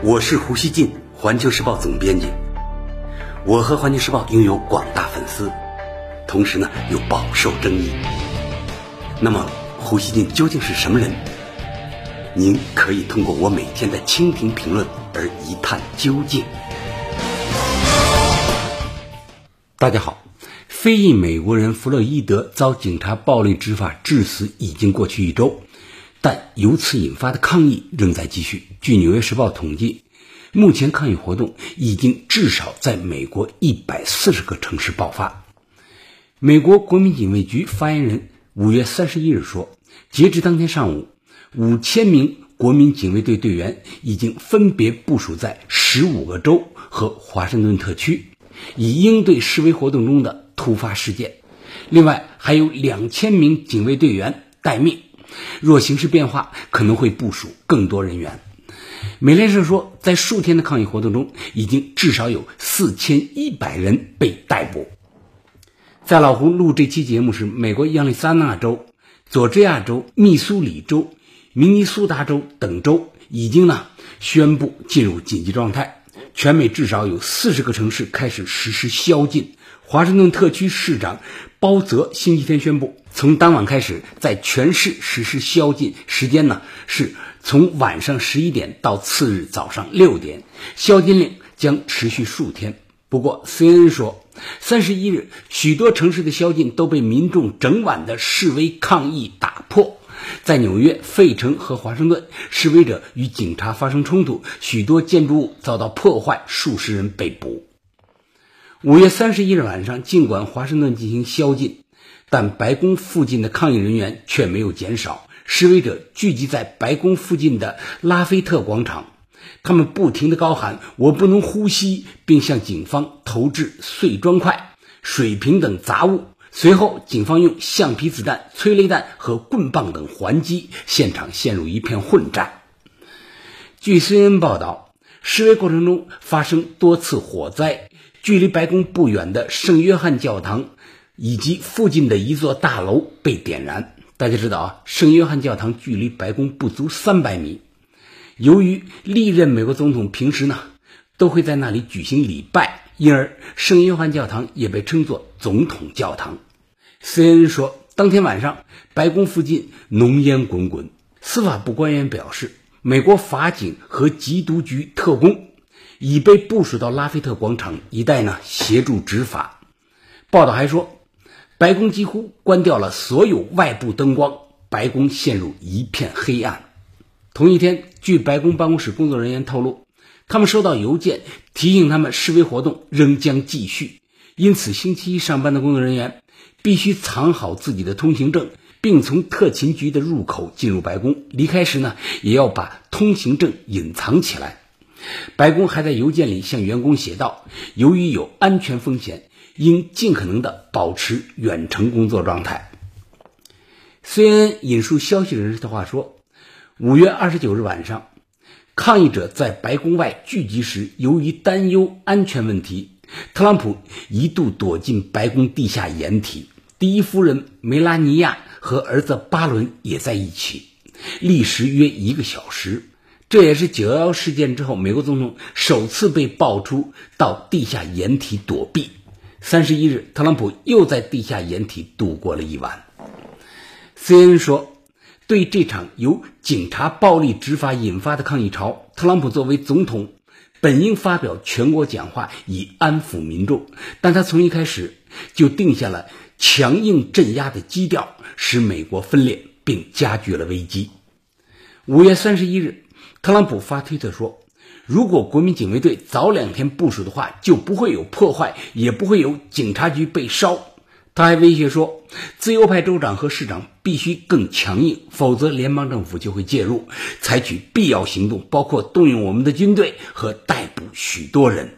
我是胡锡进，环球时报总编辑。我和环球时报拥有广大粉丝，同时呢又饱受争议。那么，胡锡进究竟是什么人？您可以通过我每天的蜻蜓评论而一探究竟。大家好，非裔美国人弗洛伊德遭警察暴力执法致死已经过去一周。但由此引发的抗议仍在继续。据《纽约时报》统计，目前抗议活动已经至少在美国一百四十个城市爆发。美国国民警卫局发言人五月三十一日说，截至当天上午，五千名国民警卫队队员已经分别部署在十五个州和华盛顿特区，以应对示威活动中的突发事件。另外，还有两千名警卫队员待命。若形势变化，可能会部署更多人员。美联社说，在数天的抗议活动中，已经至少有四千一百人被逮捕。在老胡录这期节目时，美国亚利桑那州、佐治亚州、密苏里州、明尼苏达州等州已经呢宣布进入紧急状态，全美至少有四十个城市开始实施宵禁。华盛顿特区市长包泽星期天宣布，从当晚开始，在全市实施宵禁，时间呢是从晚上十一点到次日早上六点。宵禁令将持续数天。不过，CNN 说，三十一日，许多城市的宵禁都被民众整晚的示威抗议打破。在纽约、费城和华盛顿，示威者与警察发生冲突，许多建筑物遭到破坏，数十人被捕。五月三十一日晚上，尽管华盛顿进行宵禁，但白宫附近的抗议人员却没有减少。示威者聚集在白宫附近的拉菲特广场，他们不停地高喊“我不能呼吸”，并向警方投掷碎砖块、水瓶等杂物。随后，警方用橡皮子弹、催泪弹和棍棒等还击，现场陷入一片混战。据 CNN 报道，示威过程中发生多次火灾。距离白宫不远的圣约翰教堂以及附近的一座大楼被点燃。大家知道啊，圣约翰教堂距离白宫不足三百米。由于历任美国总统平时呢都会在那里举行礼拜，因而圣约翰教堂也被称作总统教堂。CNN 说，当天晚上白宫附近浓烟滚滚。司法部官员表示，美国法警和缉毒局特工。已被部署到拉菲特广场一带呢，协助执法。报道还说，白宫几乎关掉了所有外部灯光，白宫陷入一片黑暗。同一天，据白宫办公室工作人员透露，他们收到邮件提醒他们示威活动仍将继续，因此星期一上班的工作人员必须藏好自己的通行证，并从特勤局的入口进入白宫。离开时呢，也要把通行证隐藏起来。白宫还在邮件里向员工写道：“由于有安全风险，应尽可能的保持远程工作状态。”CNN 引述消息人士的话说：“五月二十九日晚上，抗议者在白宫外聚集时，由于担忧安全问题，特朗普一度躲进白宫地下掩体。第一夫人梅拉尼亚和儿子巴伦也在一起，历时约一个小时。”这也是九幺幺事件之后，美国总统首次被爆出到地下掩体躲避。三十一日，特朗普又在地下掩体度过了一晚。CNN 说，对这场由警察暴力执法引发的抗议潮，特朗普作为总统本应发表全国讲话以安抚民众，但他从一开始就定下了强硬镇压的基调，使美国分裂并加剧了危机。五月三十一日。特朗普发推特说：“如果国民警卫队早两天部署的话，就不会有破坏，也不会有警察局被烧。”他还威胁说：“自由派州长和市长必须更强硬，否则联邦政府就会介入，采取必要行动，包括动用我们的军队和逮捕许多人。”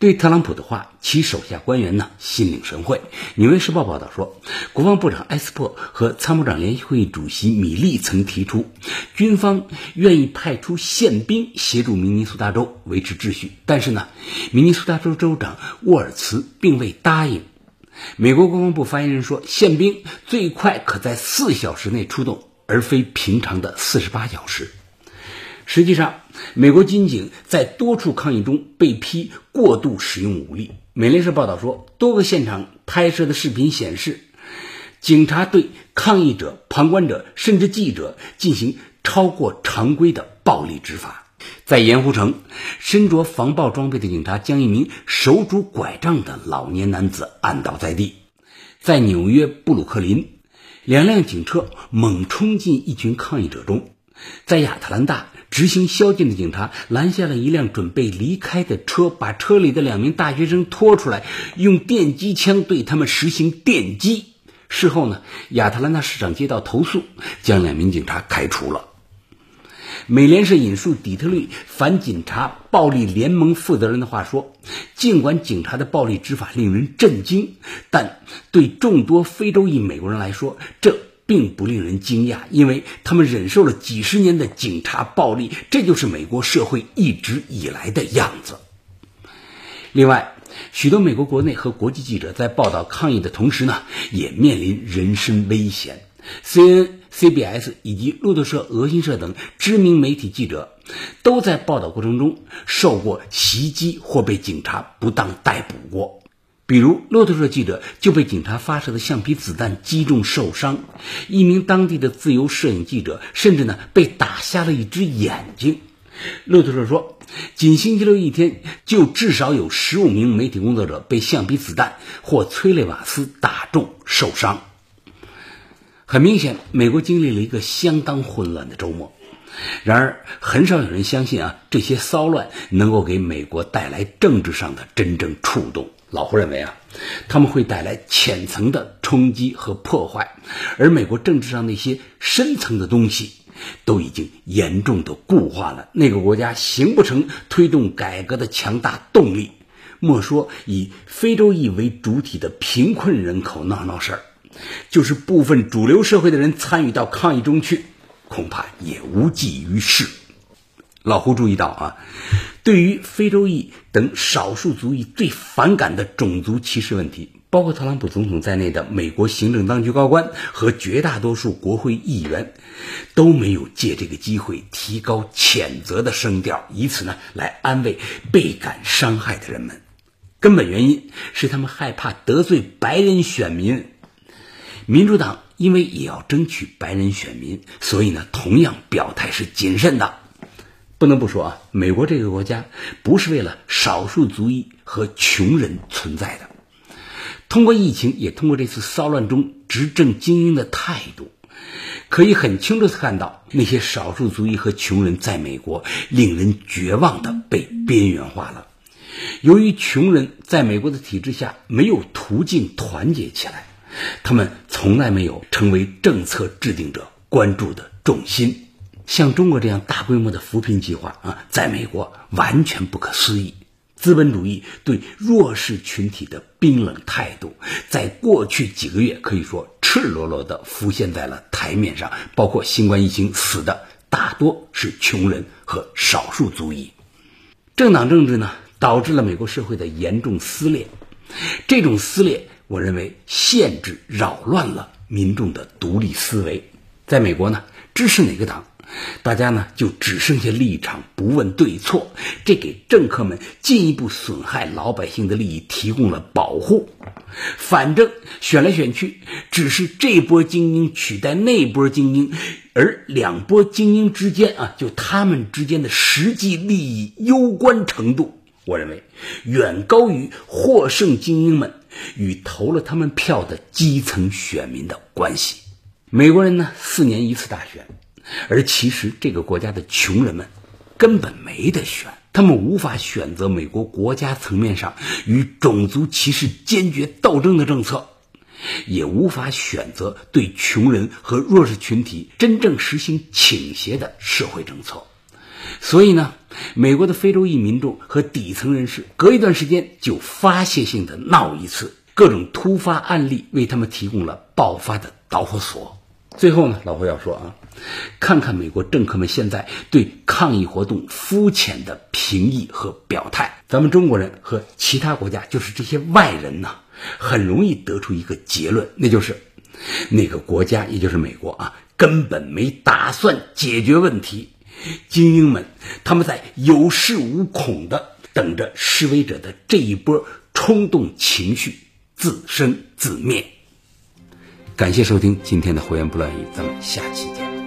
对特朗普的话，其手下官员呢心领神会。《纽约时报》报道说，国防部长埃斯珀和参谋长联席会议主席米利曾提出，军方愿意派出宪兵协助明尼苏达州维持秩序，但是呢，明尼苏达州州长沃尔茨并未答应。美国国防部发言人说，宪兵最快可在四小时内出动，而非平常的四十八小时。实际上，美国军警在多处抗议中被批过度使用武力。美联社报道说，多个现场拍摄的视频显示，警察对抗议者、旁观者甚至记者进行超过常规的暴力执法。在盐湖城，身着防暴装备的警察将一名手拄拐杖的老年男子按倒在地。在纽约布鲁克林，两辆警车猛冲进一群抗议者中。在亚特兰大，执行宵禁的警察拦下了一辆准备离开的车，把车里的两名大学生拖出来，用电击枪对他们实行电击。事后呢，亚特兰大市长接到投诉，将两名警察开除了。美联社引述底特律反警察暴力联盟负责人的话说：“尽管警察的暴力执法令人震惊，但对众多非洲裔美国人来说，这并不令人惊讶，因为他们忍受了几十年的警察暴力，这就是美国社会一直以来的样子。”另外，许多美国国内和国际记者在报道抗议的同时呢，也面临人身危险。CNN。CBS 以及路透社、俄新社等知名媒体记者都在报道过程中受过袭击或被警察不当逮捕过。比如，路透社记者就被警察发射的橡皮子弹击中受伤；一名当地的自由摄影记者甚至呢被打瞎了一只眼睛。路透社说，仅星期六一天就至少有十五名媒体工作者被橡皮子弹或催泪瓦斯打中受伤。很明显，美国经历了一个相当混乱的周末。然而，很少有人相信啊，这些骚乱能够给美国带来政治上的真正触动。老胡认为啊，他们会带来浅层的冲击和破坏，而美国政治上那些深层的东西都已经严重的固化了。那个国家形不成推动改革的强大动力。莫说以非洲裔为主体的贫困人口闹闹事儿。就是部分主流社会的人参与到抗议中去，恐怕也无济于事。老胡注意到啊，对于非洲裔等少数族裔最反感的种族歧视问题，包括特朗普总统在内的美国行政当局高官和绝大多数国会议员都没有借这个机会提高谴责的声调，以此呢来安慰倍感伤害的人们。根本原因是他们害怕得罪白人选民。民主党因为也要争取白人选民，所以呢，同样表态是谨慎的。不能不说啊，美国这个国家不是为了少数族裔和穷人存在的。通过疫情，也通过这次骚乱中执政精英的态度，可以很清楚的看到，那些少数族裔和穷人在美国令人绝望的被边缘化了。由于穷人在美国的体制下没有途径团结起来。他们从来没有成为政策制定者关注的重心，像中国这样大规模的扶贫计划啊，在美国完全不可思议。资本主义对弱势群体的冰冷态度，在过去几个月可以说赤裸裸地浮现在了台面上。包括新冠疫情死的大多是穷人和少数族裔。政党政治呢，导致了美国社会的严重撕裂，这种撕裂。我认为限制扰乱了民众的独立思维。在美国呢，支持哪个党，大家呢就只剩下立场，不问对错。这给政客们进一步损害老百姓的利益提供了保护。反正选来选去，只是这波精英取代那波精英，而两波精英之间啊，就他们之间的实际利益攸关程度。我认为远高于获胜精英们与投了他们票的基层选民的关系。美国人呢，四年一次大选，而其实这个国家的穷人们根本没得选，他们无法选择美国国家层面上与种族歧视坚决斗争的政策，也无法选择对穷人和弱势群体真正实行倾斜的社会政策。所以呢，美国的非洲裔民众和底层人士隔一段时间就发泄性的闹一次，各种突发案例为他们提供了爆发的导火索。最后呢，老胡要说啊，看看美国政客们现在对抗议活动肤浅的评议和表态，咱们中国人和其他国家，就是这些外人呢，很容易得出一个结论，那就是那个国家，也就是美国啊，根本没打算解决问题。精英们他们在有恃无恐的等着示威者的这一波冲动情绪自生自灭。感谢收听今天的《胡言不乱语》，咱们下期见。